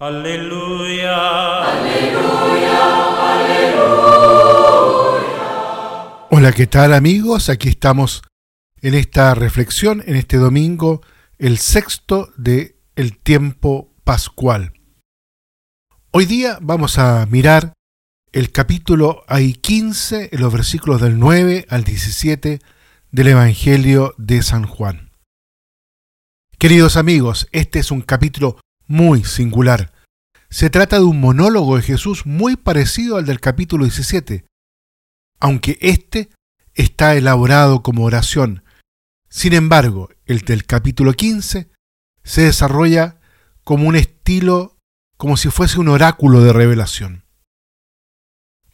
Aleluya. Aleluya, aleluya. Hola, ¿qué tal amigos? Aquí estamos en esta reflexión, en este domingo, el sexto de el tiempo pascual. Hoy día vamos a mirar el capítulo hay 15, en los versículos del 9 al 17 del Evangelio de San Juan. Queridos amigos, este es un capítulo muy singular. Se trata de un monólogo de Jesús muy parecido al del capítulo 17, aunque este está elaborado como oración. Sin embargo, el del capítulo 15 se desarrolla como un estilo, como si fuese un oráculo de revelación.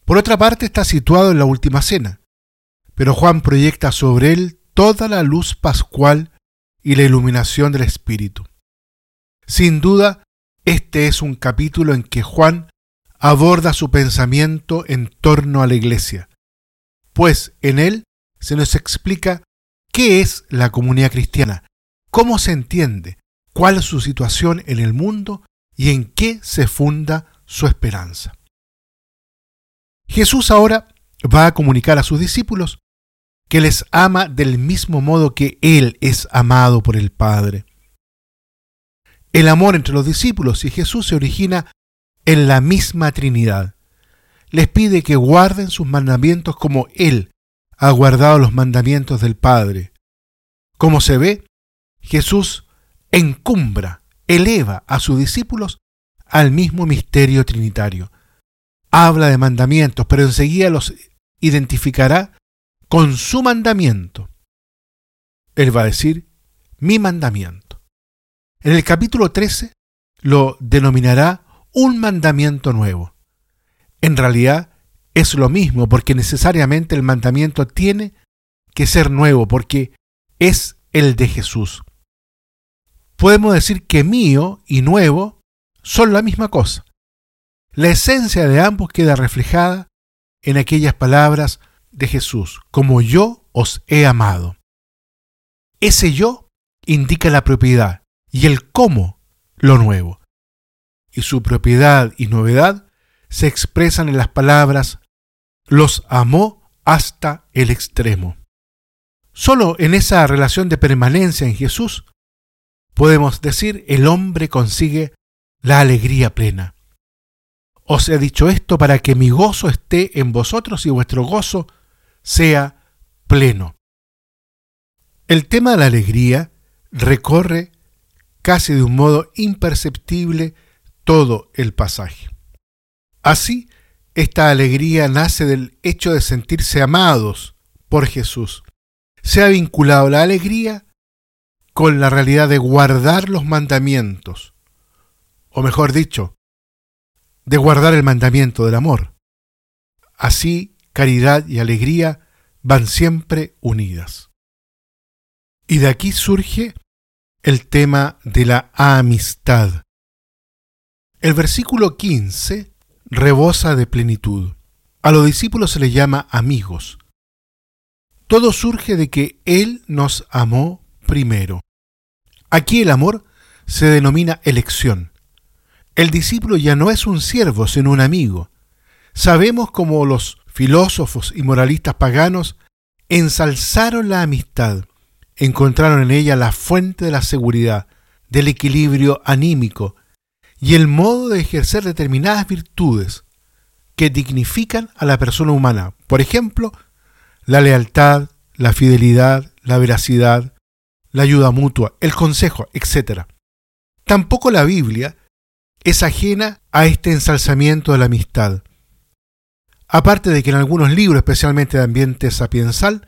Por otra parte, está situado en la última cena, pero Juan proyecta sobre él toda la luz pascual y la iluminación del Espíritu. Sin duda, este es un capítulo en que Juan aborda su pensamiento en torno a la iglesia, pues en él se nos explica qué es la comunidad cristiana, cómo se entiende, cuál es su situación en el mundo y en qué se funda su esperanza. Jesús ahora va a comunicar a sus discípulos que les ama del mismo modo que Él es amado por el Padre. El amor entre los discípulos y Jesús se origina en la misma Trinidad. Les pide que guarden sus mandamientos como Él ha guardado los mandamientos del Padre. Como se ve, Jesús encumbra, eleva a sus discípulos al mismo misterio trinitario. Habla de mandamientos, pero enseguida los identificará con su mandamiento. Él va a decir, mi mandamiento. En el capítulo 13 lo denominará un mandamiento nuevo. En realidad es lo mismo porque necesariamente el mandamiento tiene que ser nuevo porque es el de Jesús. Podemos decir que mío y nuevo son la misma cosa. La esencia de ambos queda reflejada en aquellas palabras de Jesús, como yo os he amado. Ese yo indica la propiedad, y el cómo lo nuevo. Y su propiedad y novedad se expresan en las palabras los amó hasta el extremo. Solo en esa relación de permanencia en Jesús podemos decir el hombre consigue la alegría plena. Os he dicho esto para que mi gozo esté en vosotros y vuestro gozo sea pleno. El tema de la alegría recorre casi de un modo imperceptible todo el pasaje. Así, esta alegría nace del hecho de sentirse amados por Jesús. Se ha vinculado la alegría con la realidad de guardar los mandamientos, o mejor dicho, de guardar el mandamiento del amor. Así, caridad y alegría van siempre unidas. Y de aquí surge el tema de la amistad. El versículo 15 rebosa de plenitud. A los discípulos se les llama amigos. Todo surge de que Él nos amó primero. Aquí el amor se denomina elección. El discípulo ya no es un siervo, sino un amigo. Sabemos cómo los filósofos y moralistas paganos ensalzaron la amistad encontraron en ella la fuente de la seguridad, del equilibrio anímico y el modo de ejercer determinadas virtudes que dignifican a la persona humana. Por ejemplo, la lealtad, la fidelidad, la veracidad, la ayuda mutua, el consejo, etc. Tampoco la Biblia es ajena a este ensalzamiento de la amistad. Aparte de que en algunos libros, especialmente de ambiente sapiensal,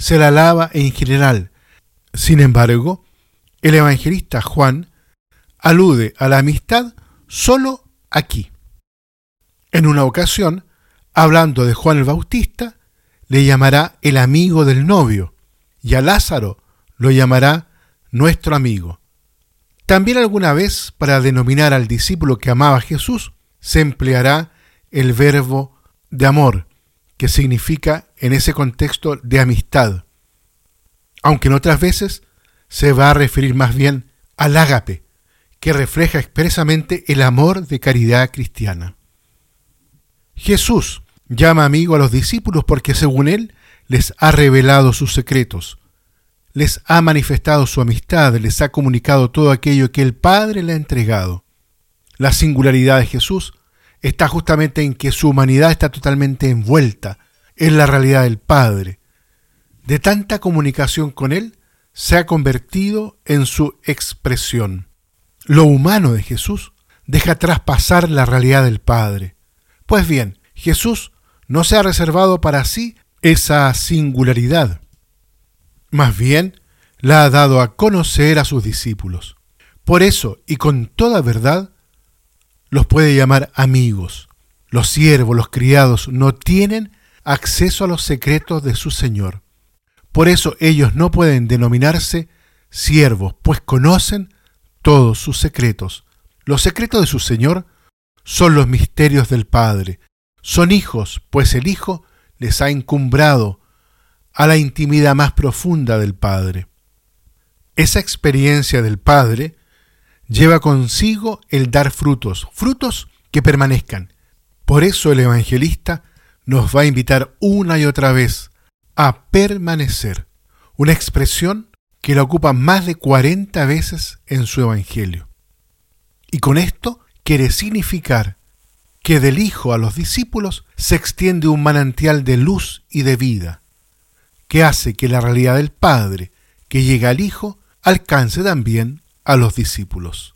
se la alaba en general. Sin embargo, el evangelista Juan alude a la amistad solo aquí. En una ocasión, hablando de Juan el Bautista, le llamará el amigo del novio, y a Lázaro lo llamará nuestro amigo. También alguna vez, para denominar al discípulo que amaba a Jesús, se empleará el verbo de amor, que significa en ese contexto de amistad, aunque en otras veces se va a referir más bien al ágape, que refleja expresamente el amor de caridad cristiana. Jesús llama amigo a los discípulos porque según él les ha revelado sus secretos, les ha manifestado su amistad, les ha comunicado todo aquello que el Padre le ha entregado. La singularidad de Jesús está justamente en que su humanidad está totalmente envuelta en la realidad del Padre. De tanta comunicación con Él, se ha convertido en su expresión. Lo humano de Jesús deja traspasar la realidad del Padre. Pues bien, Jesús no se ha reservado para sí esa singularidad. Más bien, la ha dado a conocer a sus discípulos. Por eso, y con toda verdad, los puede llamar amigos. Los siervos, los criados, no tienen acceso a los secretos de su Señor. Por eso ellos no pueden denominarse siervos, pues conocen todos sus secretos. Los secretos de su Señor son los misterios del Padre. Son hijos, pues el Hijo les ha encumbrado a la intimidad más profunda del Padre. Esa experiencia del Padre lleva consigo el dar frutos, frutos que permanezcan. Por eso el evangelista nos va a invitar una y otra vez a permanecer, una expresión que la ocupa más de 40 veces en su Evangelio. Y con esto quiere significar que del Hijo a los discípulos se extiende un manantial de luz y de vida, que hace que la realidad del Padre que llega al Hijo alcance también a los discípulos.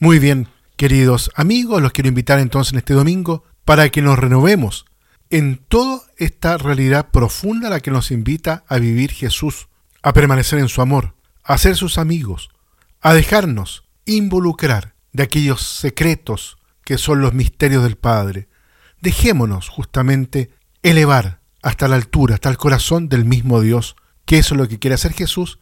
Muy bien, queridos amigos, los quiero invitar entonces en este domingo para que nos renovemos en toda esta realidad profunda a la que nos invita a vivir Jesús, a permanecer en su amor, a ser sus amigos, a dejarnos involucrar de aquellos secretos que son los misterios del Padre. Dejémonos justamente elevar hasta la altura, hasta el corazón del mismo Dios, que eso es lo que quiere hacer Jesús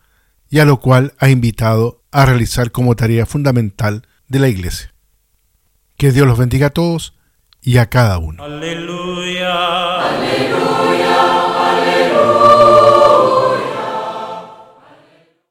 y a lo cual ha invitado a realizar como tarea fundamental de la Iglesia. Que Dios los bendiga a todos y a cada uno. Aleluya. Aleluya.